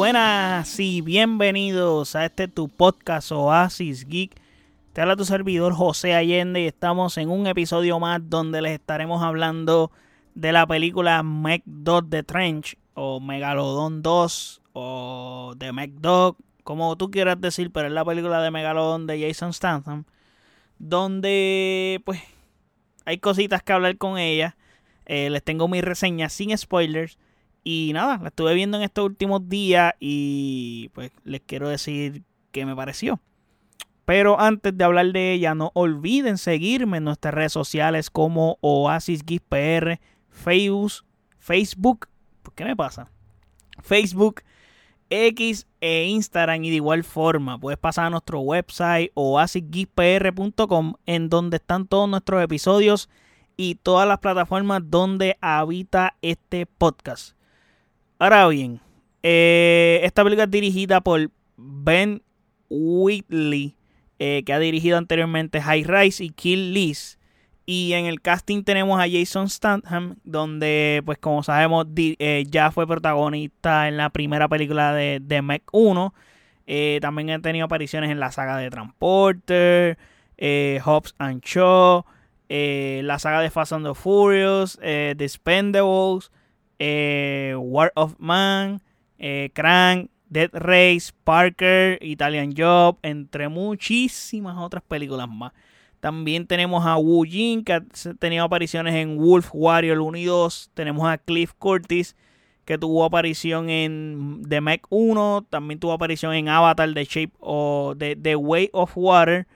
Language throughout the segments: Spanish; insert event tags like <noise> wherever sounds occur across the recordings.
buenas y bienvenidos a este tu podcast Oasis Geek. Te habla tu servidor José Allende y estamos en un episodio más donde les estaremos hablando de la película Meg Dog The Trench o Megalodon 2 o The Meg Dog, como tú quieras decir, pero es la película de Megalodon de Jason Statham, donde pues hay cositas que hablar con ella. Eh, les tengo mi reseña sin spoilers. Y nada, la estuve viendo en estos últimos días y pues les quiero decir qué me pareció. Pero antes de hablar de ella, no olviden seguirme en nuestras redes sociales como Oasis PR, Facebook, Facebook, ¿qué me pasa? Facebook, X e Instagram y de igual forma puedes pasar a nuestro website oasisgeekpr.com en donde están todos nuestros episodios y todas las plataformas donde habita este podcast. Ahora bien, eh, esta película es dirigida por Ben Whitley, eh, que ha dirigido anteriormente High Rise y Kill List. Y en el casting tenemos a Jason Statham, donde, pues como sabemos, eh, ya fue protagonista en la primera película de, de Mech 1. también ha tenido apariciones en la saga de Transporter, Hobbs and Shaw, la saga de Fast and the Furious, The Spendables, eh, War of Man, eh, Crank, Dead Race, Parker, Italian Job, entre muchísimas otras películas más. También tenemos a Wu Jin, que ha tenido apariciones en Wolf Warrior 1 y 2. Tenemos a Cliff Curtis, que tuvo aparición en The Mech 1. También tuvo aparición en Avatar, The Shape o The Way of Water.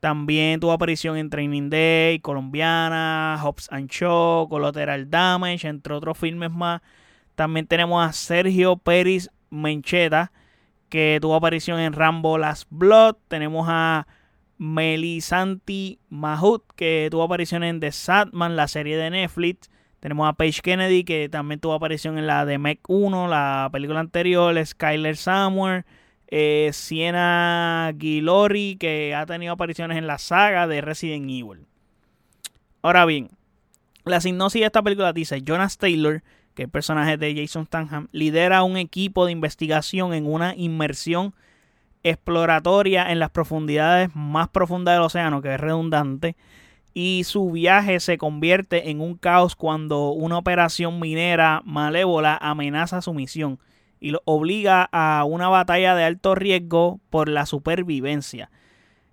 También tuvo aparición en Training Day, Colombiana, Hobbs and Shaw, Collateral Damage, entre otros filmes más. También tenemos a Sergio Pérez Mencheta, que tuvo aparición en Rambo Last Blood. Tenemos a Melisanti Mahut, que tuvo aparición en The Sadman, la serie de Netflix. Tenemos a Paige Kennedy, que también tuvo aparición en la de Mech 1, la película anterior. Skyler Samuel. Eh, Siena Gilori, que ha tenido apariciones en la saga de Resident Evil. Ahora bien, la sinopsis de esta película dice: Jonas Taylor, que es el personaje de Jason Statham, lidera un equipo de investigación en una inmersión exploratoria en las profundidades más profundas del océano, que es redundante, y su viaje se convierte en un caos cuando una operación minera malévola amenaza su misión y lo obliga a una batalla de alto riesgo por la supervivencia.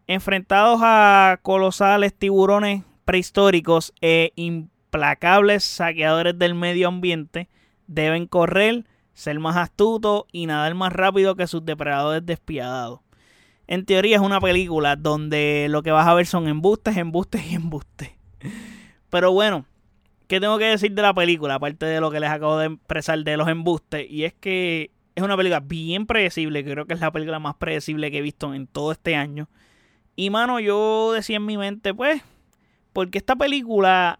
Enfrentados a colosales tiburones prehistóricos e implacables saqueadores del medio ambiente, deben correr, ser más astutos y nadar más rápido que sus depredadores despiadados. En teoría es una película donde lo que vas a ver son embustes, embustes y embustes. <laughs> Pero bueno, ¿Qué tengo que decir de la película? Aparte de lo que les acabo de expresar de los embustes. Y es que es una película bien predecible. Creo que es la película más predecible que he visto en todo este año. Y mano, yo decía en mi mente, pues, porque esta película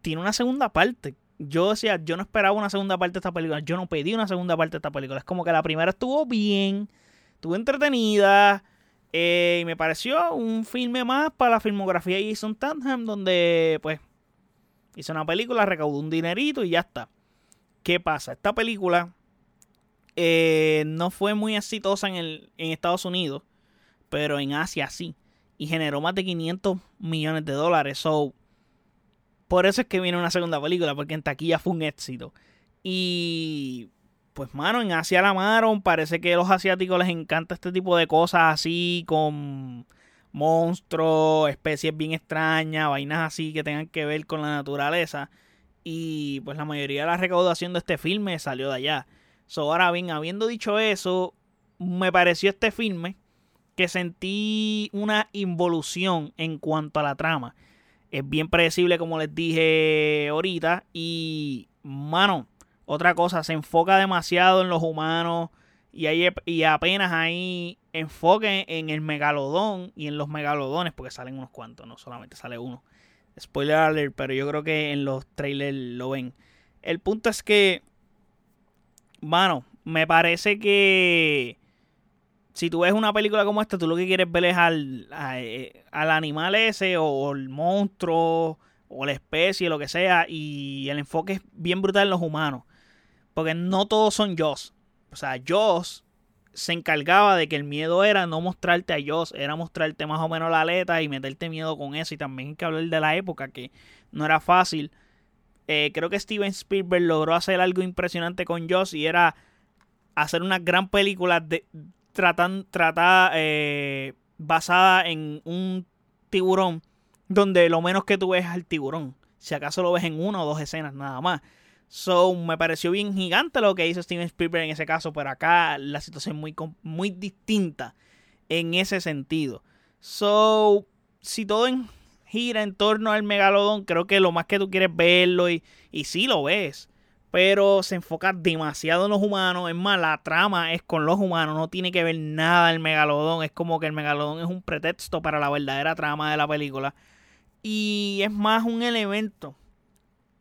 tiene una segunda parte. Yo decía, yo no esperaba una segunda parte de esta película. Yo no pedí una segunda parte de esta película. Es como que la primera estuvo bien, estuvo entretenida. Eh, y me pareció un filme más para la filmografía de Jason Tatham, donde, pues, Hizo una película, recaudó un dinerito y ya está. ¿Qué pasa? Esta película eh, no fue muy exitosa en, el, en Estados Unidos, pero en Asia sí. Y generó más de 500 millones de dólares. So, por eso es que viene una segunda película, porque en taquilla fue un éxito. Y pues, mano, en Asia la amaron. Parece que a los asiáticos les encanta este tipo de cosas así, con monstruos, especies bien extrañas, vainas así que tengan que ver con la naturaleza. Y pues la mayoría de la recaudación de este filme salió de allá. So, ahora bien, habiendo dicho eso, me pareció este filme que sentí una involución en cuanto a la trama. Es bien predecible, como les dije ahorita. Y, mano, otra cosa, se enfoca demasiado en los humanos. Y, y apenas hay enfoque en el megalodón y en los megalodones, porque salen unos cuantos, no solamente sale uno. Spoiler alert, pero yo creo que en los trailers lo ven. El punto es que, bueno, me parece que si tú ves una película como esta, tú lo que quieres ver es al, eh, al animal ese o el monstruo o la especie, lo que sea, y el enfoque es bien brutal en los humanos. Porque no todos son yo o sea, Joss se encargaba de que el miedo era no mostrarte a Joss, era mostrarte más o menos la aleta y meterte miedo con eso. Y también hay que hablar de la época, que no era fácil. Eh, creo que Steven Spielberg logró hacer algo impresionante con Joss y era hacer una gran película de, tratada eh, basada en un tiburón donde lo menos que tú ves es al tiburón. Si acaso lo ves en una o dos escenas nada más. So, me pareció bien gigante lo que hizo Steven Spielberg en ese caso, pero acá la situación es muy, muy distinta en ese sentido. So, si todo gira en torno al megalodón, creo que lo más que tú quieres verlo y, y sí lo ves, pero se enfoca demasiado en los humanos. Es más, la trama es con los humanos, no tiene que ver nada el megalodón. Es como que el megalodón es un pretexto para la verdadera trama de la película. Y es más un elemento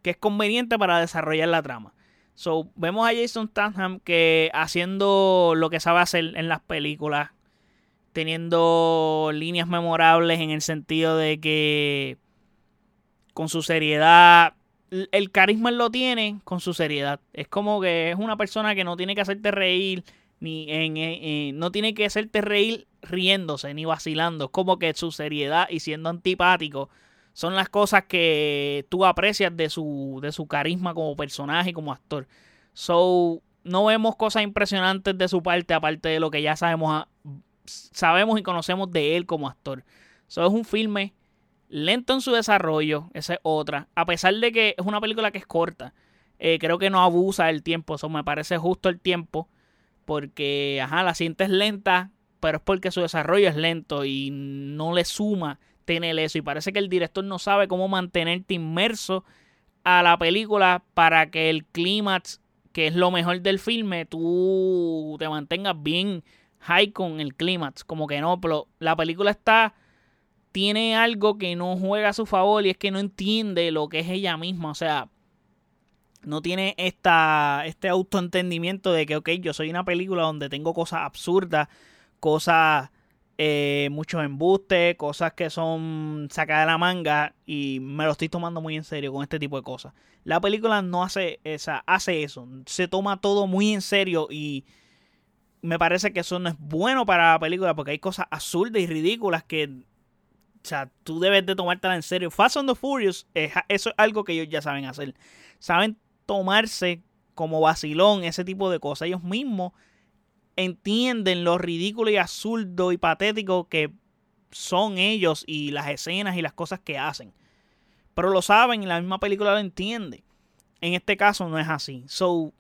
que es conveniente para desarrollar la trama. So, vemos a Jason Statham que haciendo lo que sabe hacer en las películas, teniendo líneas memorables en el sentido de que con su seriedad, el carisma lo tiene con su seriedad. Es como que es una persona que no tiene que hacerte reír, ni en, no tiene que hacerte reír riéndose, ni vacilando. Es como que su seriedad y siendo antipático son las cosas que tú aprecias de su, de su carisma como personaje y como actor. So, no vemos cosas impresionantes de su parte, aparte de lo que ya sabemos, sabemos y conocemos de él como actor. So, es un filme lento en su desarrollo, esa es otra. A pesar de que es una película que es corta, eh, creo que no abusa del tiempo. Eso me parece justo el tiempo, porque, ajá, la sientes lenta, pero es porque su desarrollo es lento y no le suma tener eso. Y parece que el director no sabe cómo mantenerte inmerso a la película para que el clímax, que es lo mejor del filme, tú te mantengas bien high con el clímax. Como que no, pero la película está. Tiene algo que no juega a su favor y es que no entiende lo que es ella misma. O sea, no tiene esta, este autoentendimiento de que, ok, yo soy una película donde tengo cosas absurdas, cosas eh, muchos embustes, cosas que son sacadas de la manga y me lo estoy tomando muy en serio con este tipo de cosas. La película no hace, esa, hace eso, se toma todo muy en serio y me parece que eso no es bueno para la película porque hay cosas absurdas y ridículas que, o sea, tú debes de tomártela en serio. Fast and the Furious, eso es algo que ellos ya saben hacer. Saben tomarse como vacilón ese tipo de cosas. Ellos mismos entienden lo ridículo y absurdo y patético que son ellos y las escenas y las cosas que hacen. Pero lo saben y la misma película lo entiende. En este caso no es así. So,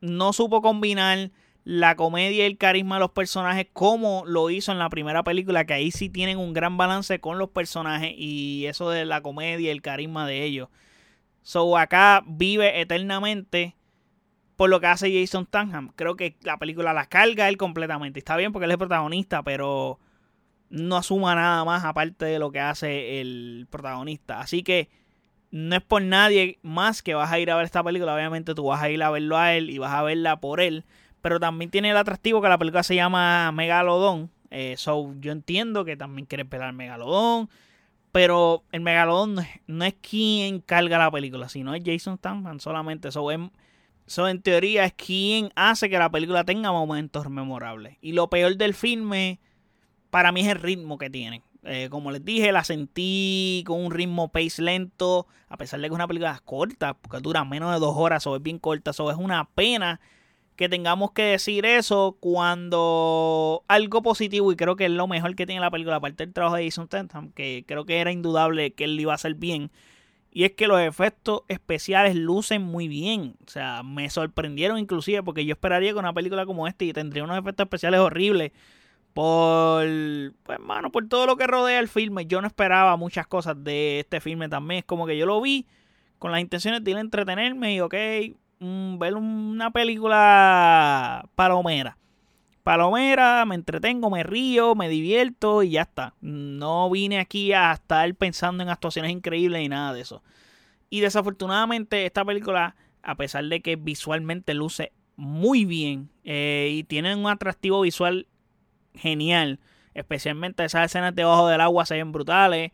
no supo combinar la comedia y el carisma de los personajes como lo hizo en la primera película, que ahí sí tienen un gran balance con los personajes y eso de la comedia y el carisma de ellos. So, acá vive eternamente por lo que hace Jason Statham. Creo que la película la carga él completamente. Está bien porque él es protagonista, pero no asuma nada más aparte de lo que hace el protagonista. Así que no es por nadie más que vas a ir a ver esta película. Obviamente tú vas a ir a verlo a él y vas a verla por él. Pero también tiene el atractivo que la película se llama Megalodón. Eh, so, yo entiendo que también quiere pelar Megalodón. Pero el Megalodón no es, quien carga la película, sino es Jason Statham solamente. eso es, eso en teoría es quien hace que la película tenga momentos memorables. Y lo peor del filme, para mí es el ritmo que tiene. Eh, como les dije, la sentí con un ritmo pace lento, a pesar de que es una película corta, porque dura menos de dos horas, o es bien corta, eso es una pena que tengamos que decir eso cuando algo positivo, y creo que es lo mejor que tiene la película, aparte del trabajo de Jason Statham, que creo que era indudable que él iba a hacer bien, y es que los efectos especiales lucen muy bien. O sea, me sorprendieron inclusive porque yo esperaría que una película como esta y tendría unos efectos especiales horribles por, pues, mano, por todo lo que rodea el filme. Yo no esperaba muchas cosas de este filme también. Es como que yo lo vi con las intenciones de ir a entretenerme y, ok, mm, ver una película palomera palomera, me entretengo, me río, me divierto y ya está. No vine aquí a estar pensando en actuaciones increíbles y nada de eso. Y desafortunadamente esta película, a pesar de que visualmente luce muy bien eh, y tiene un atractivo visual genial, especialmente esas escenas debajo del agua se ven brutales.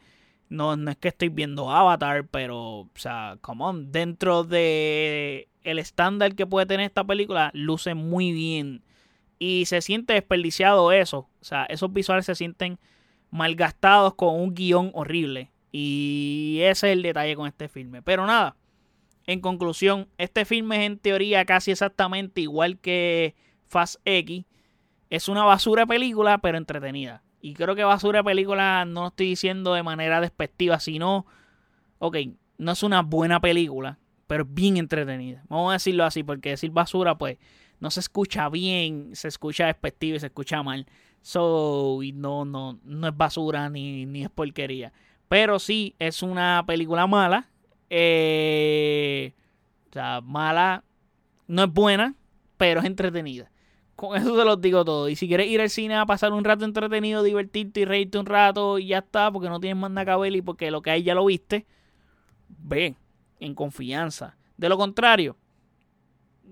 No, no es que estoy viendo Avatar, pero, o sea, come dentro de el estándar que puede tener esta película, luce muy bien. Y se siente desperdiciado eso. O sea, esos visuales se sienten malgastados con un guion horrible. Y ese es el detalle con este filme. Pero nada, en conclusión, este filme es en teoría casi exactamente igual que Fast X. Es una basura película, pero entretenida. Y creo que basura película no lo estoy diciendo de manera despectiva, sino, ok, no es una buena película, pero bien entretenida. Vamos a decirlo así, porque decir basura, pues, no se escucha bien, se escucha despectivo y se escucha mal. So, y no, no, no es basura ni, ni es porquería. Pero sí, es una película mala. Eh, o sea, mala. No es buena, pero es entretenida. Con eso te lo digo todo. Y si quieres ir al cine a pasar un rato entretenido, divertirte y reírte un rato y ya está, porque no tienes más nada y porque lo que hay ya lo viste, ve en confianza. De lo contrario,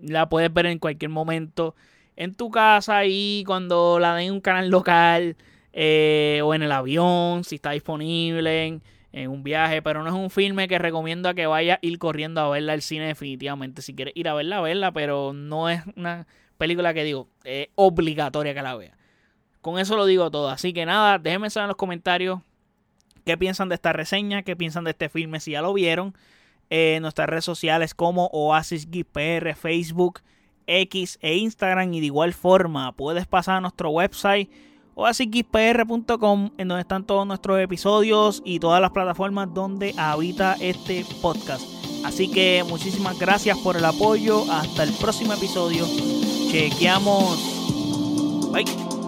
la puedes ver en cualquier momento en tu casa y cuando la den en un canal local eh, o en el avión, si está disponible en, un viaje, pero no es un filme que recomiendo a que vaya a ir corriendo a verla al cine definitivamente. Si quieres ir a verla, a verla, pero no es una película que digo, obligatoria que la vea. Con eso lo digo todo. Así que nada, déjenme saber en los comentarios qué piensan de esta reseña, qué piensan de este filme, si ya lo vieron. En nuestras redes sociales como Oasis PR, Facebook, X e Instagram. Y de igual forma, puedes pasar a nuestro website oasisxpr.com en donde están todos nuestros episodios y todas las plataformas donde habita este podcast. Así que muchísimas gracias por el apoyo. Hasta el próximo episodio. Chequeamos. Bye.